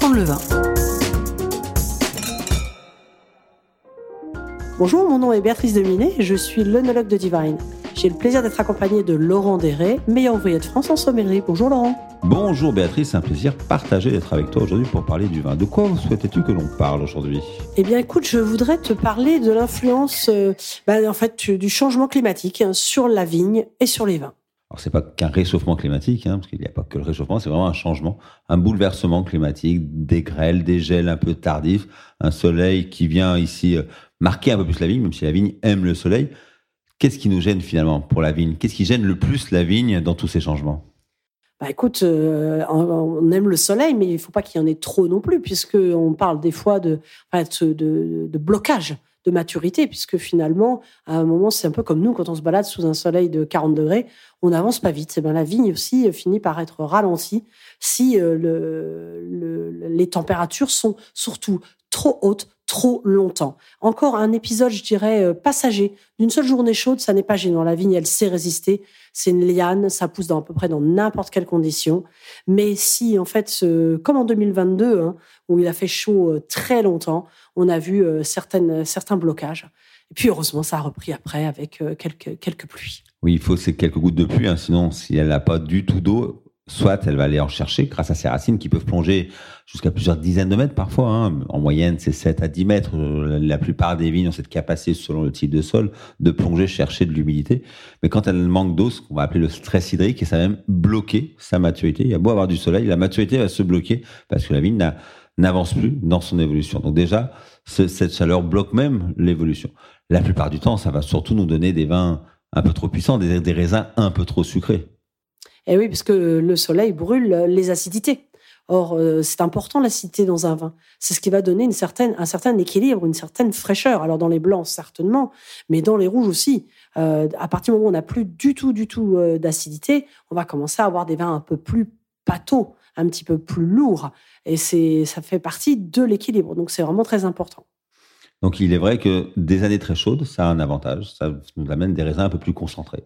apprendre le vin. Bonjour, mon nom est Béatrice Deminet et je suis l'œnologue de Divine. J'ai le plaisir d'être accompagné de Laurent Déré, meilleur ouvrier de France en sommellerie. Bonjour Laurent. Bonjour Béatrice, c'est un plaisir partagé d'être avec toi aujourd'hui pour parler du vin. De quoi souhaitais-tu que l'on parle aujourd'hui? Eh bien écoute, je voudrais te parler de l'influence euh, bah, en fait, du changement climatique hein, sur la vigne et sur les vins. Alors c'est pas qu'un réchauffement climatique, hein, parce qu'il n'y a pas que le réchauffement, c'est vraiment un changement, un bouleversement climatique, des grêles, des gels un peu tardifs, un soleil qui vient ici euh, marquer un peu plus la vigne, même si la vigne aime le soleil. Qu'est-ce qui nous gêne finalement pour la vigne? Qu'est-ce qui gêne le plus la vigne dans tous ces changements? Bah écoute, euh, on aime le soleil, mais il ne faut pas qu'il y en ait trop non plus, puisqu'on parle des fois de, blocage de maturité, puisque finalement, à un moment, c'est un peu comme nous, quand on se balade sous un soleil de 40 degrés, on n'avance pas vite. Et ben, la vigne aussi finit par être ralentie si euh, le, les températures sont surtout trop hautes, trop longtemps. Encore un épisode, je dirais, euh, passager. D'une seule journée chaude, ça n'est pas gênant. La vigne, elle sait résister. C'est une liane, ça pousse dans à peu près dans n'importe quelle condition. Mais si, en fait, comme en 2022, hein, où il a fait chaud euh, très longtemps, on a vu euh, certains blocages. Et puis, heureusement, ça a repris après avec quelques, quelques pluies. Oui, il faut ces quelques gouttes de pluie. Hein, sinon, si elle n'a pas du tout d'eau, soit elle va aller en chercher grâce à ses racines qui peuvent plonger jusqu'à plusieurs dizaines de mètres parfois. Hein. En moyenne, c'est 7 à 10 mètres. La plupart des vignes ont cette capacité, selon le type de sol, de plonger, chercher de l'humidité. Mais quand elle manque d'eau, ce qu'on va appeler le stress hydrique, et ça va même bloquer sa maturité. Il y a beau avoir du soleil, la maturité va se bloquer parce que la vigne n'avance plus dans son évolution. Donc déjà, cette chaleur bloque même l'évolution. La plupart du temps, ça va surtout nous donner des vins un peu trop puissants, des raisins un peu trop sucrés. Eh oui, parce que le soleil brûle les acidités. Or, euh, c'est important l'acidité dans un vin. C'est ce qui va donner une certaine, un certain équilibre, une certaine fraîcheur. Alors dans les blancs certainement, mais dans les rouges aussi. Euh, à partir du moment où on n'a plus du tout, du tout euh, d'acidité, on va commencer à avoir des vins un peu plus pâteaux, un petit peu plus lourds. Et c'est, ça fait partie de l'équilibre. Donc c'est vraiment très important. Donc il est vrai que des années très chaudes, ça a un avantage, ça nous amène des raisins un peu plus concentrés.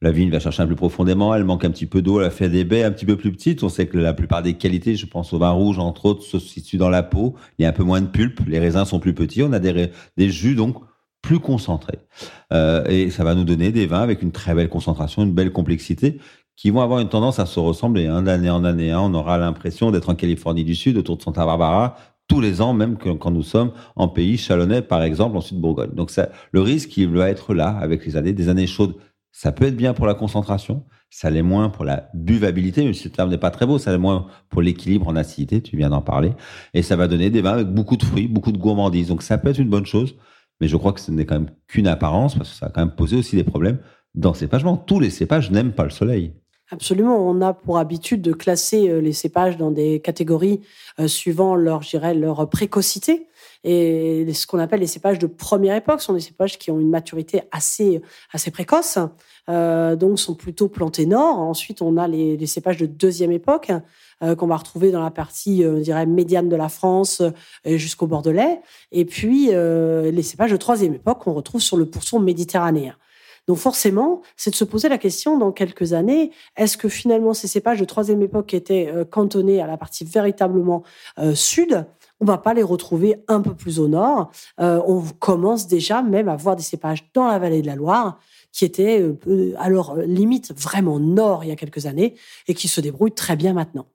La vigne va chercher un peu plus profondément, elle manque un petit peu d'eau, elle fait des baies un petit peu plus petites. On sait que la plupart des qualités, je pense au vin rouge entre autres, se situent dans la peau. Il y a un peu moins de pulpe, les raisins sont plus petits, on a des, des jus donc plus concentrés. Euh, et ça va nous donner des vins avec une très belle concentration, une belle complexité qui vont avoir une tendance à se ressembler. Hein. D'année en année, hein. on aura l'impression d'être en Californie du Sud, autour de Santa Barbara, tous les ans, même quand nous sommes en pays chalonnais, par exemple, en Sud-Bourgogne. Donc le risque, il va être là avec les années. Des années chaudes, ça peut être bien pour la concentration, ça l'est moins pour la buvabilité, même si ce terme n'est pas très beau, ça l'est moins pour l'équilibre en acidité, tu viens d'en parler. Et ça va donner des vins avec beaucoup de fruits, beaucoup de gourmandise. Donc ça peut être une bonne chose, mais je crois que ce n'est quand même qu'une apparence, parce que ça a quand même posé aussi des problèmes dans le cépagement. Tous les cépages n'aiment pas le soleil. Absolument. On a pour habitude de classer euh, les cépages dans des catégories euh, suivant leur, leur précocité. Et ce qu'on appelle les cépages de première époque sont des cépages qui ont une maturité assez, assez précoce, euh, donc sont plutôt plantés nord. Ensuite, on a les, cépages de deuxième époque qu'on va retrouver dans la partie, dirait, médiane de la France jusqu'au Bordelais. Et puis, les cépages de troisième époque qu'on retrouve sur le pourtour méditerranéen. Donc forcément, c'est de se poser la question dans quelques années, est-ce que finalement ces cépages de troisième époque étaient euh, cantonnés à la partie véritablement euh, sud on va pas les retrouver un peu plus au nord. Euh, on commence déjà même à voir des cépages dans la vallée de la Loire qui étaient alors limite vraiment nord il y a quelques années et qui se débrouillent très bien maintenant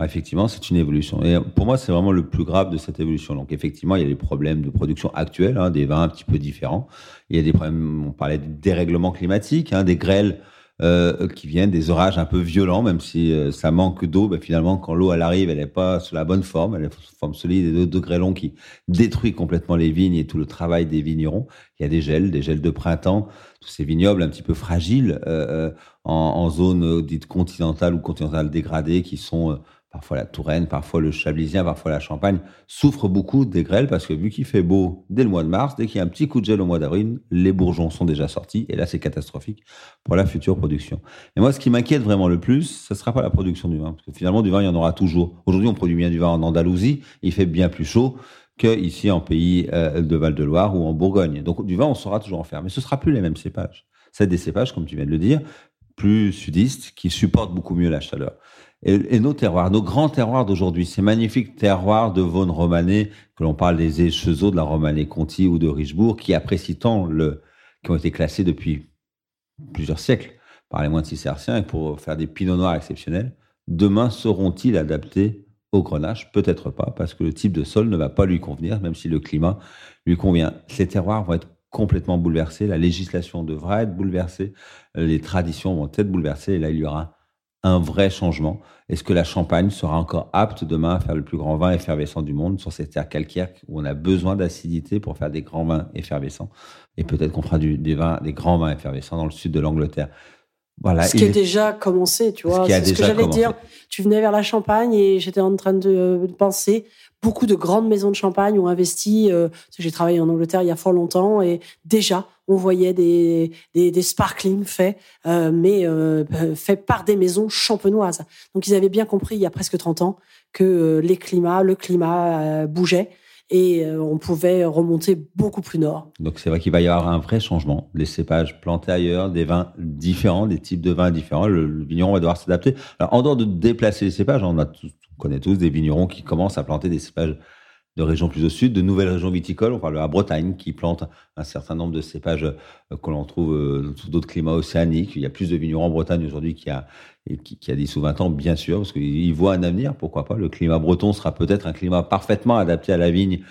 effectivement, c'est une évolution. Et pour moi, c'est vraiment le plus grave de cette évolution. Donc, effectivement, il y a des problèmes de production actuels, hein, des vins un petit peu différents. Il y a des problèmes, on parlait de dérèglement climatique, hein, des grêles euh, qui viennent, des orages un peu violents, même si euh, ça manque d'eau. Ben, finalement, quand l'eau elle arrive, elle n'est pas sous la bonne forme, elle est sous forme solide et de, grêlons qui détruit complètement les vignes et tout le travail des vignerons. Il y a des gels, des gels de printemps, tous ces vignobles un petit peu fragiles euh, en, zone dite continentale ou continentale dégradée qui sont parfois la Touraine, parfois le Chablisien, parfois la Champagne, souffrent beaucoup des grêles parce que vu qu'il fait beau dès le mois de mars, dès qu'il y a un petit coup de gel au mois d'avril, les bourgeons sont déjà sortis et là c'est catastrophique pour la future production. Et moi ce qui m'inquiète vraiment le plus, ce sera pas la production du vin parce que finalement du vin il y en aura toujours. Aujourd'hui on produit bien du vin en Andalousie, il fait bien plus chaud que ici en pays euh, de Val-de-Loire ou en Bourgogne. Donc du vin on saura toujours en faire, mais ce sera plus les mêmes cépages. C'est des cépages comme tu viens de le dire, plus sudistes qui supportent beaucoup mieux la chaleur. Et, nos terroirs, nos grands terroirs d'aujourd'hui, ces magnifiques terroirs de Vaune romanée, que l'on parle des échezeaux de la romanée Conti ou de Richebourg, qui apprécient tant le, qui ont été classés depuis plusieurs siècles par les moines cisterciens et pour faire des pinots noirs exceptionnels, demain seront-ils adaptés au grenache? Peut-être pas, parce que le type de sol ne va pas lui convenir, même si le climat lui convient. Ces terroirs vont être complètement bouleversés, la législation devra être bouleversée, les traditions vont être bouleversées, et là, il y aura un vrai changement Est-ce que la Champagne sera encore apte demain à faire le plus grand vin effervescent du monde sur cette terre calcaire où on a besoin d'acidité pour faire des grands vins effervescents? Et peut-être qu'on fera des, vins, des grands vins effervescents dans le sud de l'Angleterre. Voilà, ce qui a déjà commencé, tu vois. C'est ce que j'allais dire. Tu venais vers la Champagne et j'étais en train de penser. Beaucoup de grandes maisons de champagne ont investi. Euh, j'ai travaillé en Angleterre il y a fort longtemps et déjà on voyait des, des, des sparkling faits, euh, mais euh, faits par des maisons champenoises. Donc ils avaient bien compris il y a presque 30 ans que euh, les climats, le climat bougeait et on pouvait remonter beaucoup plus nord. Donc c'est vrai qu'il va y avoir un vrai changement. Les cépages plantés ailleurs, des vins différents, des types de vins différents. Le, vigneron va devoir s'adapter. En dehors de déplacer les cépages, on, a on connaît tous des vignerons qui commencent à planter des cépages de régions plus au sud, de nouvelles régions viticoles. On parle la Bretagne qui plante un certain nombre de cépages euh, que l'on trouve euh, dans d'autres climats océaniques. Il y a plus de vignerons en Bretagne aujourd'hui qu'il a qui, qui, a 10 ou 20 ans, bien sûr, parce qu'il voit un avenir, pourquoi pas. Le climat breton sera peut-être un climat parfaitement adapté à la vigne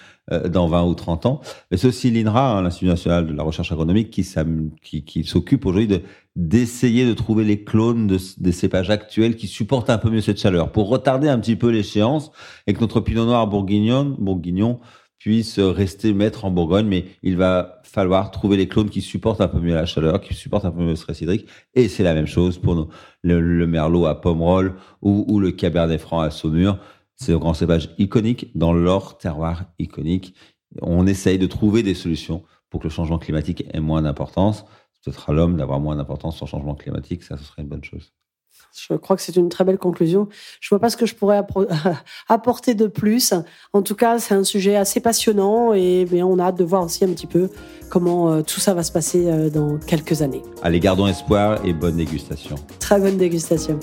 dans 20 ou 30 ans. Mais aussi l'INRA, hein, l'Institut national de la recherche agronomique, qui, s'occupe aujourd'hui de d'essayer de trouver les clones de, des cépages actuels qui supportent un peu mieux cette chaleur, pour retarder un petit peu l'échéance et que notre pinot noir bourguignon, bourguignon puisse rester maître en Bourgogne, mais il va falloir trouver les clones qui supportent un peu mieux la chaleur, qui supportent un peu mieux le stress hydrique. Et c'est la même chose pour le, Merlot à Pomerol ou, ou, le Cabernet Franc à Saumur. C'est un grand cépage iconique dans leur terroir iconique. On essaye de trouver des solutions pour que le changement climatique ait moins d'importance. Ce sera l'homme d'avoir moins d'importance sur le changement climatique, ça, ce serait une bonne chose. Je crois que c'est une très belle conclusion. Je vois pas ce que je pourrais apporter de plus. En tout cas, c'est un sujet assez passionnant et mais on a hâte de voir aussi un petit peu comment euh, tout ça va se passer euh, dans quelques années. Allez, gardons espoir et bonne dégustation. Très bonne dégustation.